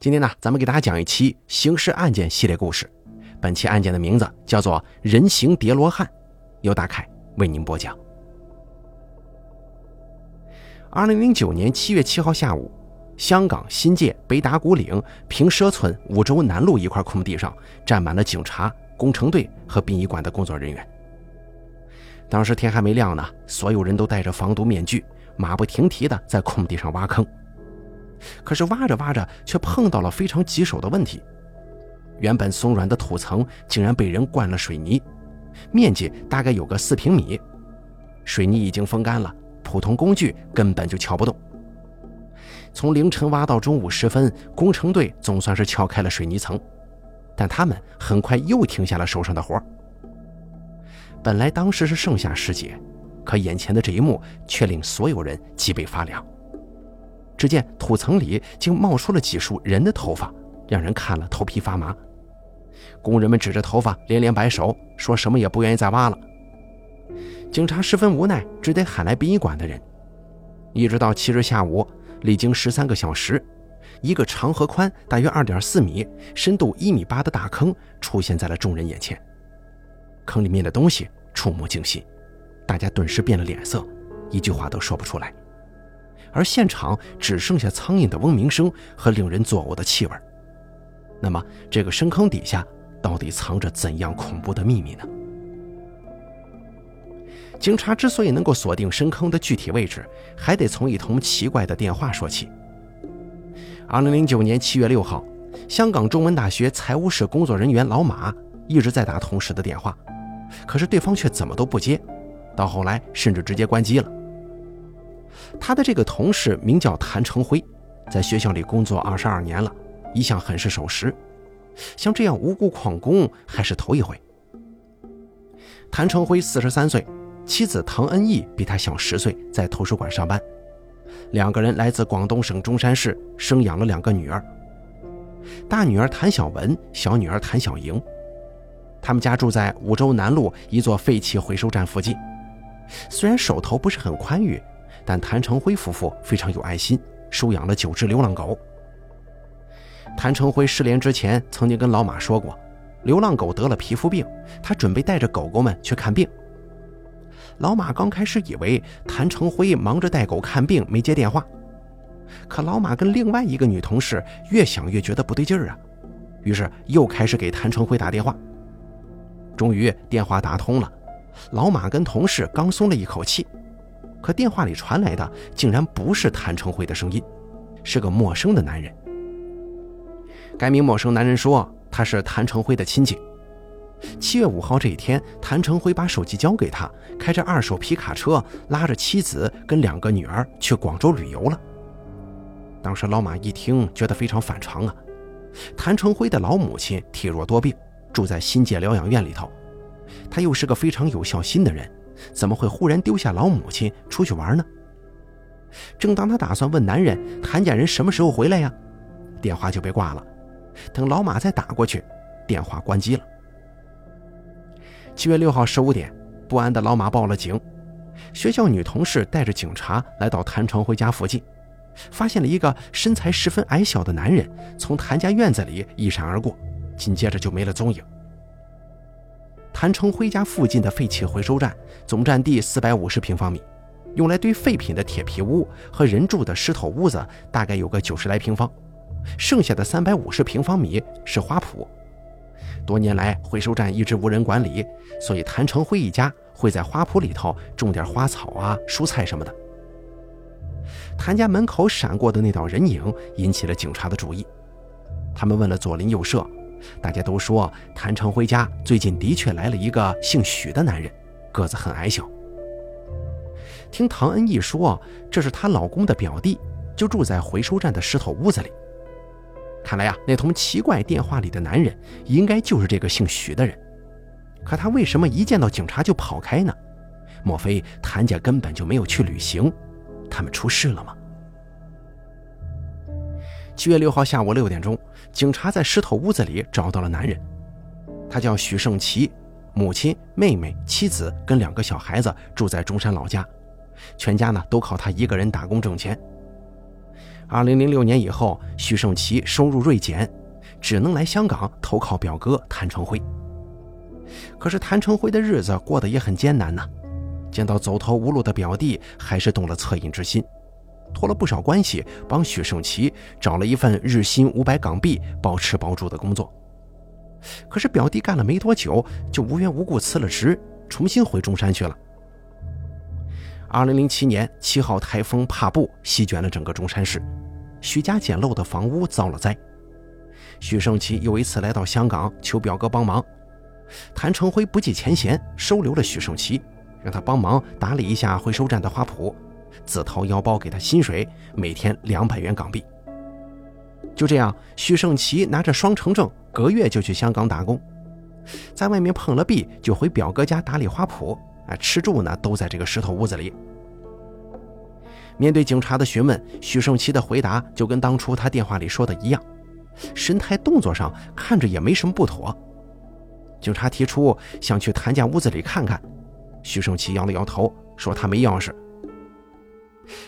今天呢，咱们给大家讲一期刑事案件系列故事。本期案件的名字叫做“人形叠罗汉”，由大凯为您播讲。二零零九年七月七号下午，香港新界北打鼓岭平社村五洲南路一块空地上站满了警察、工程队和殡仪馆的工作人员。当时天还没亮呢，所有人都戴着防毒面具，马不停蹄地在空地上挖坑。可是挖着挖着，却碰到了非常棘手的问题。原本松软的土层竟然被人灌了水泥，面积大概有个四平米。水泥已经风干了，普通工具根本就撬不动。从凌晨挖到中午时分，工程队总算是撬开了水泥层，但他们很快又停下了手上的活。本来当时是盛夏时节，可眼前的这一幕却令所有人脊背发凉。只见土层里竟冒出了几束人的头发，让人看了头皮发麻。工人们指着头发连连摆手，说什么也不愿意再挖了。警察十分无奈，只得喊来殡仪馆的人。一直到七日下午，历经十三个小时，一个长和宽大约二点四米、深度一米八的大坑出现在了众人眼前。坑里面的东西触目惊心，大家顿时变了脸色，一句话都说不出来。而现场只剩下苍蝇的嗡鸣声和令人作呕的气味。那么，这个深坑底下到底藏着怎样恐怖的秘密呢？警察之所以能够锁定深坑的具体位置，还得从一通奇怪的电话说起。二零零九年七月六号，香港中文大学财务室工作人员老马一直在打同事的电话，可是对方却怎么都不接，到后来甚至直接关机了。他的这个同事名叫谭成辉，在学校里工作二十二年了，一向很是守时。像这样无故旷工还是头一回。谭成辉四十三岁，妻子唐恩义比他小十岁，在图书馆上班。两个人来自广东省中山市，生养了两个女儿。大女儿谭小文，小女儿谭小莹。他们家住在五洲南路一座废弃回收站附近。虽然手头不是很宽裕。但谭成辉夫妇非常有爱心，收养了九只流浪狗。谭成辉失联之前，曾经跟老马说过，流浪狗得了皮肤病，他准备带着狗狗们去看病。老马刚开始以为谭成辉忙着带狗看病，没接电话。可老马跟另外一个女同事越想越觉得不对劲儿啊，于是又开始给谭成辉打电话。终于电话打通了，老马跟同事刚松了一口气。可电话里传来的竟然不是谭成辉的声音，是个陌生的男人。该名陌生男人说他是谭成辉的亲戚。七月五号这一天，谭成辉把手机交给他，开着二手皮卡车，拉着妻子跟两个女儿去广州旅游了。当时老马一听，觉得非常反常啊。谭成辉的老母亲体弱多病，住在新界疗养院里头，他又是个非常有孝心的人。怎么会忽然丢下老母亲出去玩呢？正当他打算问男人谭家人什么时候回来呀，电话就被挂了。等老马再打过去，电话关机了。七月六号十五点，不安的老马报了警。学校女同事带着警察来到谭成辉家附近，发现了一个身材十分矮小的男人从谭家院子里一闪而过，紧接着就没了踪影。谭成辉家附近的废弃回收站总占地四百五十平方米，用来堆废品的铁皮屋和人住的石头屋子大概有个九十来平方，剩下的三百五十平方米是花圃。多年来，回收站一直无人管理，所以谭成辉一家会在花圃里头种点花草啊、蔬菜什么的。谭家门口闪过的那道人影引起了警察的注意，他们问了左邻右舍。大家都说，谭成辉家最近的确来了一个姓许的男人，个子很矮小。听唐恩义说，这是她老公的表弟，就住在回收站的石头屋子里。看来呀，那通奇怪电话里的男人应该就是这个姓许的人。可他为什么一见到警察就跑开呢？莫非谭家根本就没有去旅行？他们出事了吗？七月六号下午六点钟，警察在石头屋子里找到了男人，他叫许胜奇，母亲、妹妹、妻子跟两个小孩子住在中山老家，全家呢都靠他一个人打工挣钱。二零零六年以后，许胜奇收入锐减，只能来香港投靠表哥谭成辉。可是谭成辉的日子过得也很艰难呢，见到走投无路的表弟，还是动了恻隐之心，托了不少关系，帮许胜奇找了一份日薪五百港币、包吃包住的工作。可是表弟干了没多久，就无缘无故辞了职，重新回中山去了。二零零七年七号台风帕布席卷了整个中山市，许家简陋的房屋遭了灾。许胜奇又一次来到香港求表哥帮忙，谭成辉不计前嫌收留了许胜奇，让他帮忙打理一下回收站的花圃，自掏腰包给他薪水，每天两百元港币。就这样，许胜奇拿着双程证，隔月就去香港打工，在外面碰了壁，就回表哥家打理花圃。啊，吃住呢都在这个石头屋子里。面对警察的询问，许胜奇的回答就跟当初他电话里说的一样，神态动作上看着也没什么不妥。警察提出想去谭家屋子里看看，许胜奇摇了摇头，说他没钥匙。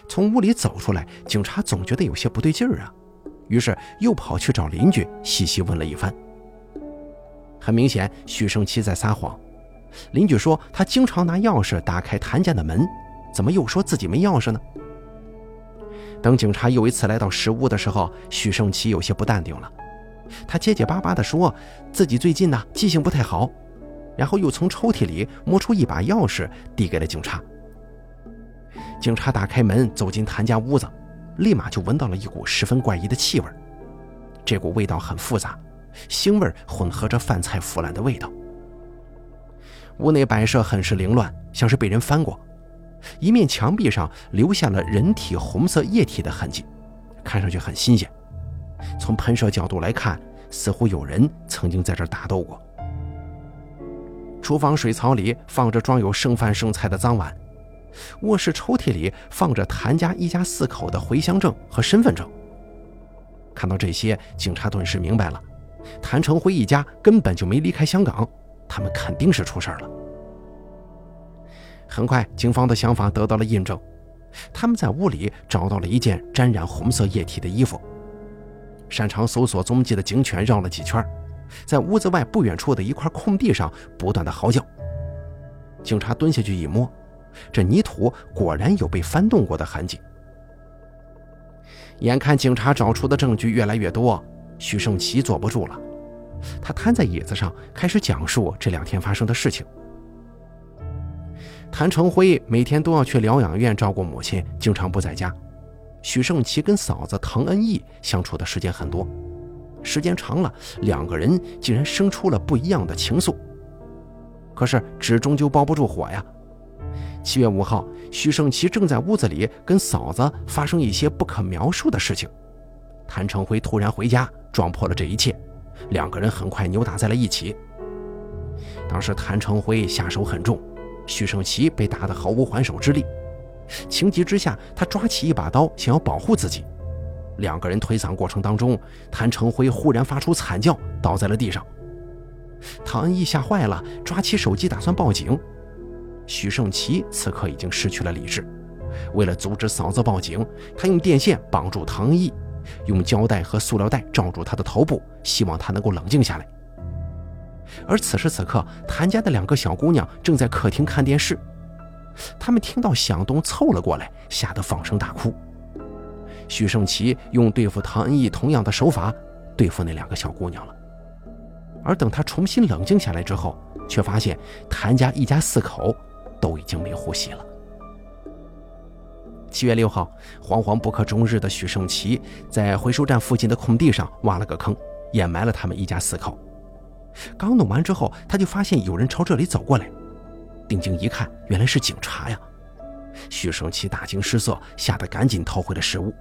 从屋里走出来，警察总觉得有些不对劲儿啊，于是又跑去找邻居细细问了一番。很明显，许胜奇在撒谎。邻居说他经常拿钥匙打开谭家的门，怎么又说自己没钥匙呢？等警察又一次来到石屋的时候，许胜奇有些不淡定了。他结结巴巴地说自己最近呢记性不太好，然后又从抽屉里摸出一把钥匙递给了警察。警察打开门走进谭家屋子，立马就闻到了一股十分怪异的气味。这股味道很复杂，腥味混合着饭菜腐烂的味道。屋内摆设很是凌乱，像是被人翻过。一面墙壁上留下了人体红色液体的痕迹，看上去很新鲜。从喷射角度来看，似乎有人曾经在这打斗过。厨房水槽里放着装有剩饭剩菜的脏碗，卧室抽屉里放着谭家一家四口的回乡证和身份证。看到这些，警察顿时明白了，谭成辉一家根本就没离开香港。他们肯定是出事了。很快，警方的想法得到了印证，他们在屋里找到了一件沾染红色液体的衣服。擅长搜索踪迹的警犬绕了几圈，在屋子外不远处的一块空地上不断的嚎叫。警察蹲下去一摸，这泥土果然有被翻动过的痕迹。眼看警察找出的证据越来越多，许胜奇坐不住了。他瘫在椅子上，开始讲述这两天发生的事情。谭成辉每天都要去疗养院照顾母亲，经常不在家。许胜奇跟嫂子唐恩义相处的时间很多，时间长了，两个人竟然生出了不一样的情愫。可是纸终究包不住火呀。七月五号，徐胜奇正在屋子里跟嫂子发生一些不可描述的事情，谭成辉突然回家，撞破了这一切。两个人很快扭打在了一起。当时谭成辉下手很重，徐胜奇被打得毫无还手之力。情急之下，他抓起一把刀想要保护自己。两个人推搡过程当中，谭成辉忽然发出惨叫，倒在了地上。唐恩义吓坏了，抓起手机打算报警。许胜奇此刻已经失去了理智，为了阻止嫂子报警，他用电线绑住唐恩义。用胶带和塑料袋罩住他的头部，希望他能够冷静下来。而此时此刻，谭家的两个小姑娘正在客厅看电视，他们听到响动凑了过来，吓得放声大哭。许胜奇用对付唐恩义同样的手法对付那两个小姑娘了。而等他重新冷静下来之后，却发现谭家一家四口都已经没呼吸了。七月六号，惶惶不可终日的许胜奇在回收站附近的空地上挖了个坑，掩埋了他们一家四口。刚弄完之后，他就发现有人朝这里走过来，定睛一看，原来是警察呀！许胜奇大惊失色，吓得赶紧逃回了食物。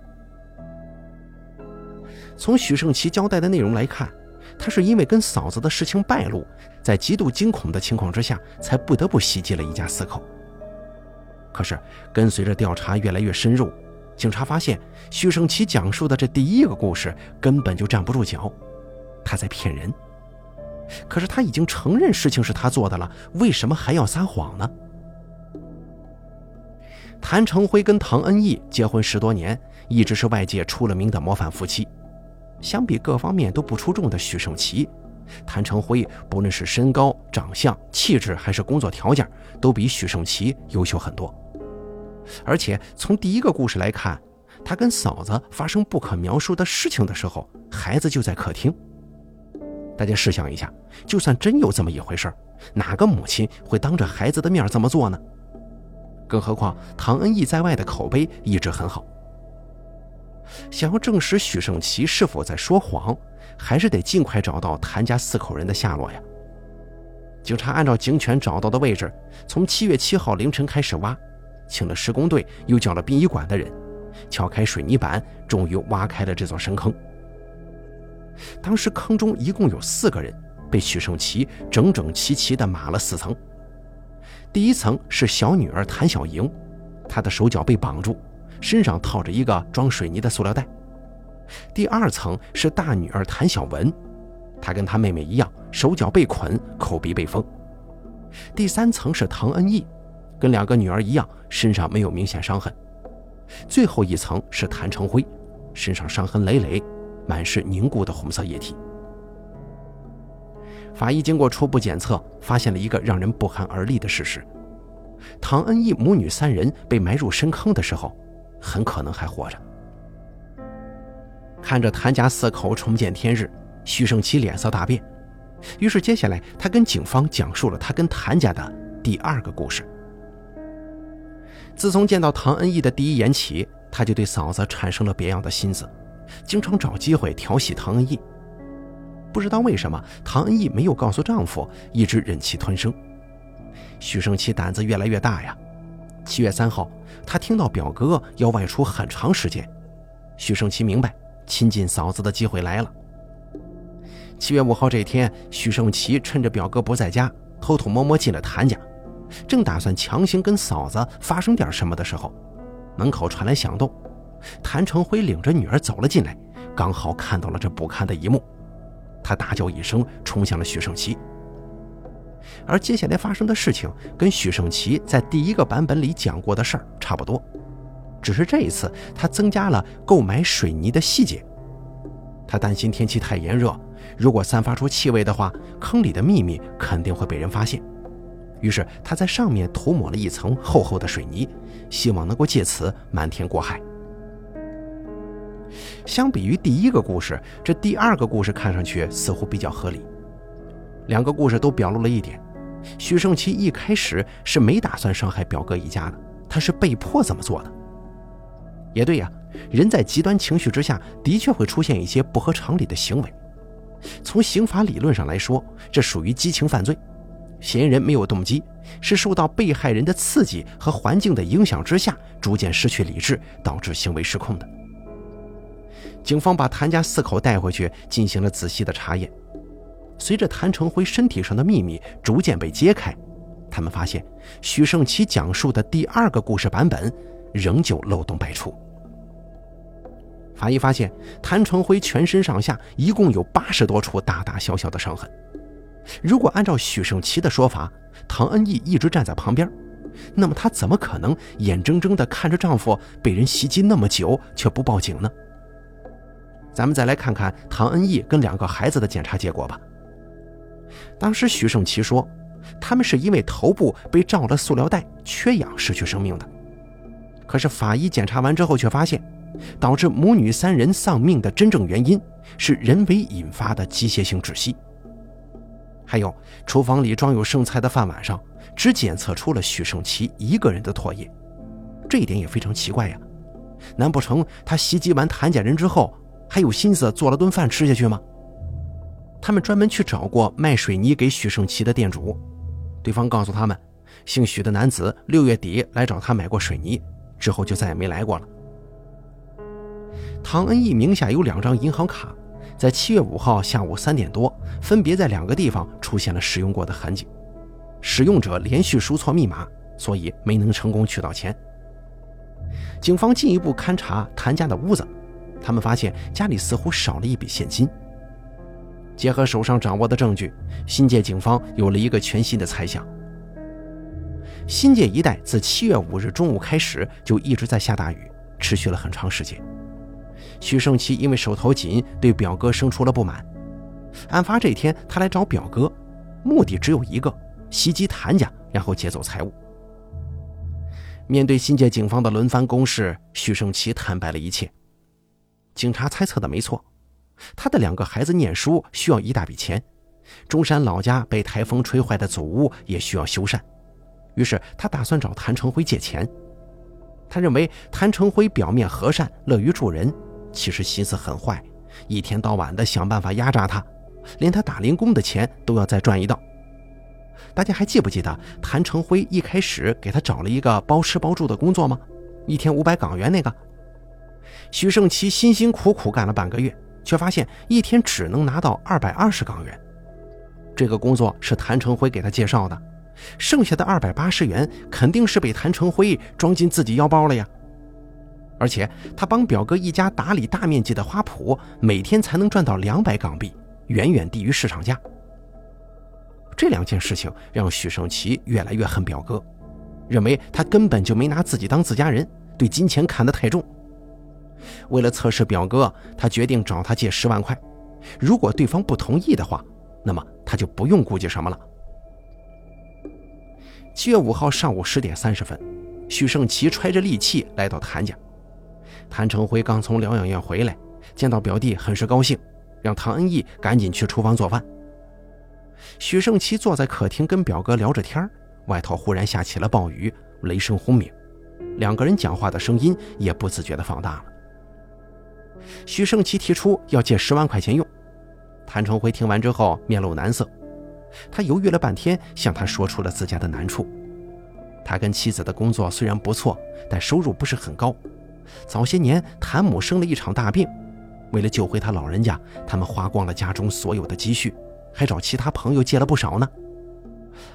从许胜奇交代的内容来看，他是因为跟嫂子的事情败露，在极度惊恐的情况之下，才不得不袭击了一家四口。可是，跟随着调查越来越深入，警察发现徐胜奇讲述的这第一个故事根本就站不住脚，他在骗人。可是他已经承认事情是他做的了，为什么还要撒谎呢？谭成辉跟唐恩义结婚十多年，一直是外界出了名的模范夫妻。相比各方面都不出众的许胜奇，谭成辉不论是身高、长相、气质，还是工作条件，都比许胜奇优秀很多。而且从第一个故事来看，他跟嫂子发生不可描述的事情的时候，孩子就在客厅。大家试想一下，就算真有这么一回事哪个母亲会当着孩子的面这么做呢？更何况唐恩义在外的口碑一直很好。想要证实许胜奇是否在说谎，还是得尽快找到谭家四口人的下落呀。警察按照警犬找到的位置，从七月七号凌晨开始挖，请了施工队，又叫了殡仪馆的人，撬开水泥板，终于挖开了这座深坑。当时坑中一共有四个人，被许胜奇整整齐齐地码了四层。第一层是小女儿谭小莹，她的手脚被绑住，身上套着一个装水泥的塑料袋。第二层是大女儿谭小文，她跟她妹妹一样，手脚被捆，口鼻被封。第三层是唐恩义，跟两个女儿一样，身上没有明显伤痕。最后一层是谭成辉，身上伤痕累累。满是凝固的红色液体。法医经过初步检测，发现了一个让人不寒而栗的事实：唐恩义母女三人被埋入深坑的时候，很可能还活着。看着谭家四口重见天日，徐胜奇脸色大变。于是，接下来他跟警方讲述了他跟谭家的第二个故事。自从见到唐恩义的第一眼起，他就对嫂子产生了别样的心思。经常找机会调戏唐恩义，不知道为什么唐恩义没有告诉丈夫，一直忍气吞声。徐胜奇胆子越来越大呀。七月三号，他听到表哥要外出很长时间，许胜奇明白亲近嫂子的机会来了。七月五号这天，许胜奇趁着表哥不在家，偷偷摸摸进了谭家，正打算强行跟嫂子发生点什么的时候，门口传来响动。谭成辉领着女儿走了进来，刚好看到了这不堪的一幕，他大叫一声，冲向了许胜奇。而接下来发生的事情，跟许胜奇在第一个版本里讲过的事儿差不多，只是这一次他增加了购买水泥的细节。他担心天气太炎热，如果散发出气味的话，坑里的秘密肯定会被人发现。于是他在上面涂抹了一层厚厚的水泥，希望能够借此瞒天过海。相比于第一个故事，这第二个故事看上去似乎比较合理。两个故事都表露了一点：许胜奇一开始是没打算伤害表哥一家的，他是被迫这么做的。也对呀，人在极端情绪之下，的确会出现一些不合常理的行为。从刑法理论上来说，这属于激情犯罪。嫌疑人没有动机，是受到被害人的刺激和环境的影响之下，逐渐失去理智，导致行为失控的。警方把谭家四口带回去进行了仔细的查验。随着谭成辉身体上的秘密逐渐被揭开，他们发现许胜奇讲述的第二个故事版本仍旧漏洞百出。法医发现，谭成辉全身上下一共有八十多处大大小小的伤痕。如果按照许胜奇的说法，唐恩义一直站在旁边，那么她怎么可能眼睁睁地看着丈夫被人袭击那么久却不报警呢？咱们再来看看唐恩义跟两个孩子的检查结果吧。当时徐胜奇说，他们是因为头部被罩了塑料袋、缺氧失去生命的。可是法医检查完之后却发现，导致母女三人丧命的真正原因是人为引发的机械性窒息。还有，厨房里装有剩菜的饭碗上只检测出了许胜奇一个人的唾液，这一点也非常奇怪呀。难不成他袭击完谭家人之后？还有心思做了顿饭吃下去吗？他们专门去找过卖水泥给许胜奇的店主，对方告诉他们，姓许的男子六月底来找他买过水泥，之后就再也没来过了。唐恩义名下有两张银行卡，在七月五号下午三点多，分别在两个地方出现了使用过的痕迹，使用者连续输错密码，所以没能成功取到钱。警方进一步勘查谭家的屋子。他们发现家里似乎少了一笔现金。结合手上掌握的证据，新界警方有了一个全新的猜想。新界一带自七月五日中午开始就一直在下大雨，持续了很长时间。许胜奇因为手头紧，对表哥生出了不满。案发这天，他来找表哥，目的只有一个：袭击谭家，然后劫走财物。面对新界警方的轮番攻势，许胜奇坦白了一切。警察猜测的没错，他的两个孩子念书需要一大笔钱，中山老家被台风吹坏的祖屋也需要修缮，于是他打算找谭成辉借钱。他认为谭成辉表面和善，乐于助人，其实心思很坏，一天到晚的想办法压榨他。连他打零工的钱都要再赚一道。大家还记不记得谭成辉一开始给他找了一个包吃包住的工作吗？一天五百港元那个。许胜奇辛辛苦苦干了半个月，却发现一天只能拿到二百二十港元。这个工作是谭成辉给他介绍的，剩下的二百八十元肯定是被谭成辉装进自己腰包了呀。而且他帮表哥一家打理大面积的花圃，每天才能赚到两百港币。远远低于市场价。这两件事情让许胜奇越来越恨表哥，认为他根本就没拿自己当自家人，对金钱看得太重。为了测试表哥，他决定找他借十万块。如果对方不同意的话，那么他就不用顾忌什么了。七月五号上午十点三十分，许胜奇揣着利器来到谭家。谭成辉刚从疗养院回来，见到表弟，很是高兴。让唐恩义赶紧去厨房做饭。许胜奇坐在客厅跟表哥聊着天外头忽然下起了暴雨，雷声轰鸣，两个人讲话的声音也不自觉地放大了。徐胜奇提出要借十万块钱用，谭成辉听完之后面露难色，他犹豫了半天，向他说出了自家的难处。他跟妻子的工作虽然不错，但收入不是很高。早些年谭母生了一场大病。为了救回他老人家，他们花光了家中所有的积蓄，还找其他朋友借了不少呢。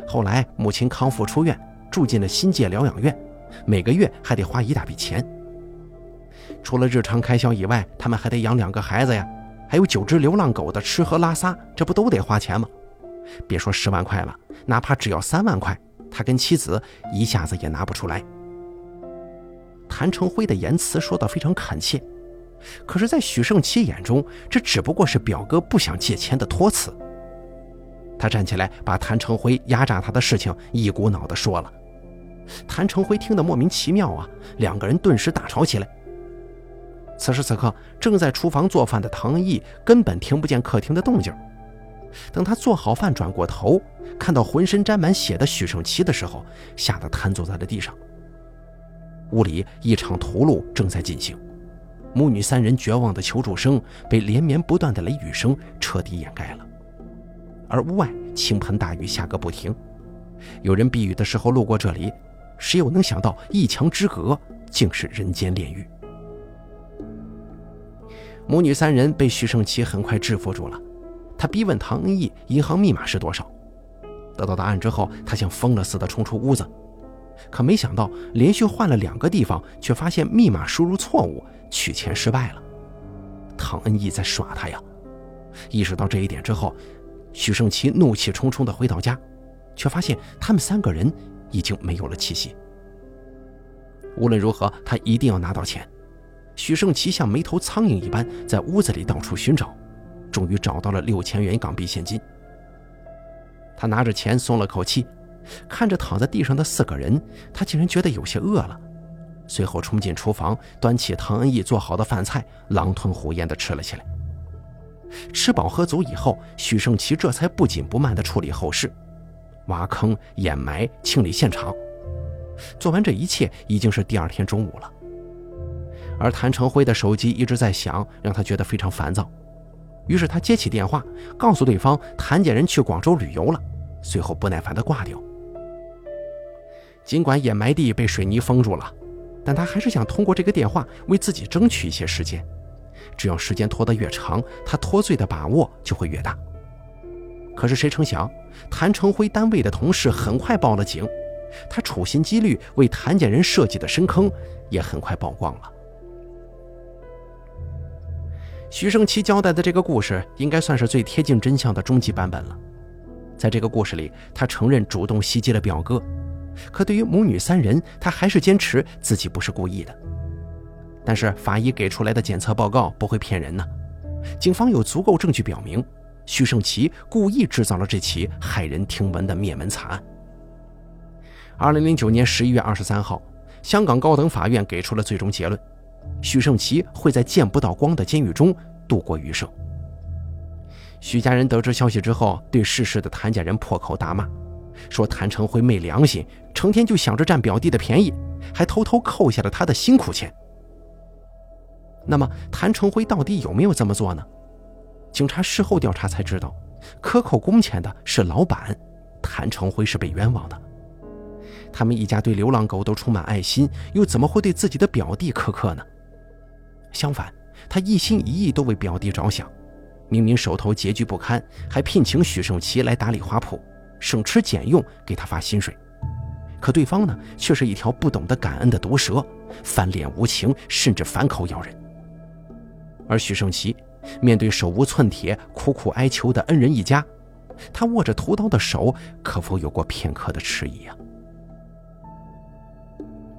后来母亲康复出院，住进了新界疗养院，每个月还得花一大笔钱。除了日常开销以外，他们还得养两个孩子呀，还有九只流浪狗的吃喝拉撒，这不都得花钱吗？别说十万块了，哪怕只要三万块，他跟妻子一下子也拿不出来。谭成辉的言辞说得非常恳切。可是，在许胜奇眼中，这只不过是表哥不想借钱的托词。他站起来，把谭成辉压榨他的事情一股脑地说了。谭成辉听得莫名其妙啊，两个人顿时大吵起来。此时此刻，正在厨房做饭的唐毅根本听不见客厅的动静。等他做好饭，转过头看到浑身沾满血的许胜奇的时候，吓得瘫坐在了地上。屋里一场屠戮正在进行。母女三人绝望的求助声被连绵不断的雷雨声彻底掩盖了，而屋外倾盆大雨下个不停。有人避雨的时候路过这里，谁又能想到一墙之隔竟是人间炼狱？母女三人被徐胜奇很快制服住了，他逼问唐恩义银行密码是多少。得到答案之后，他像疯了似的冲出屋子，可没想到连续换了两个地方，却发现密码输入错误。取钱失败了，唐恩义在耍他呀！意识到这一点之后，许胜奇怒气冲冲地回到家，却发现他们三个人已经没有了气息。无论如何，他一定要拿到钱。许胜奇像没头苍蝇一般在屋子里到处寻找，终于找到了六千元港币现金。他拿着钱松了口气，看着躺在地上的四个人，他竟然觉得有些饿了。随后冲进厨房，端起唐恩义做好的饭菜，狼吞虎咽地吃了起来。吃饱喝足以后，许胜奇这才不紧不慢地处理后事，挖坑、掩埋、清理现场。做完这一切，已经是第二天中午了。而谭成辉的手机一直在响，让他觉得非常烦躁。于是他接起电话，告诉对方谭家人去广州旅游了，随后不耐烦地挂掉。尽管掩埋地被水泥封住了。但他还是想通过这个电话为自己争取一些时间，只要时间拖得越长，他脱罪的把握就会越大。可是谁成想，谭成辉单位的同事很快报了警，他处心积虑为谭家人设计的深坑也很快曝光了。徐胜奇交代的这个故事，应该算是最贴近真相的终极版本了。在这个故事里，他承认主动袭击了表哥。可对于母女三人，他还是坚持自己不是故意的。但是法医给出来的检测报告不会骗人呢，警方有足够证据表明，徐胜奇故意制造了这起骇人听闻的灭门惨案。二零零九年十一月二十三号，香港高等法院给出了最终结论：许胜奇会在见不到光的监狱中度过余生。许家人得知消息之后，对逝世的谭家人破口大骂，说谭成辉没良心，成天就想着占表弟的便宜，还偷偷扣下了他的辛苦钱。那么，谭成辉到底有没有这么做呢？警察事后调查才知道，克扣工钱的是老板，谭成辉是被冤枉的。他们一家对流浪狗都充满爱心，又怎么会对自己的表弟苛刻呢？相反，他一心一意都为表弟着想。明明手头拮据不堪，还聘请许胜奇来打理花圃，省吃俭用给他发薪水。可对方呢，却是一条不懂得感恩的毒蛇，翻脸无情，甚至反口咬人。而许胜奇面对手无寸铁、苦苦哀求的恩人一家，他握着屠刀的手，可否有过片刻的迟疑啊？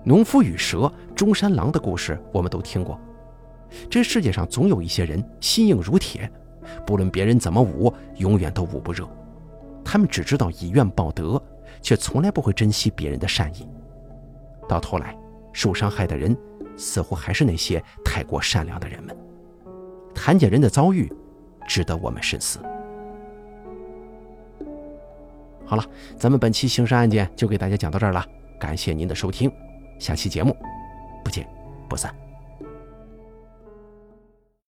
农夫与蛇、中山狼的故事我们都听过，这世界上总有一些人心硬如铁。不论别人怎么捂，永远都捂不热。他们只知道以怨报德，却从来不会珍惜别人的善意。到头来，受伤害的人似乎还是那些太过善良的人们。谭家人的遭遇，值得我们深思。好了，咱们本期刑事案件就给大家讲到这儿了，感谢您的收听，下期节目不见不散。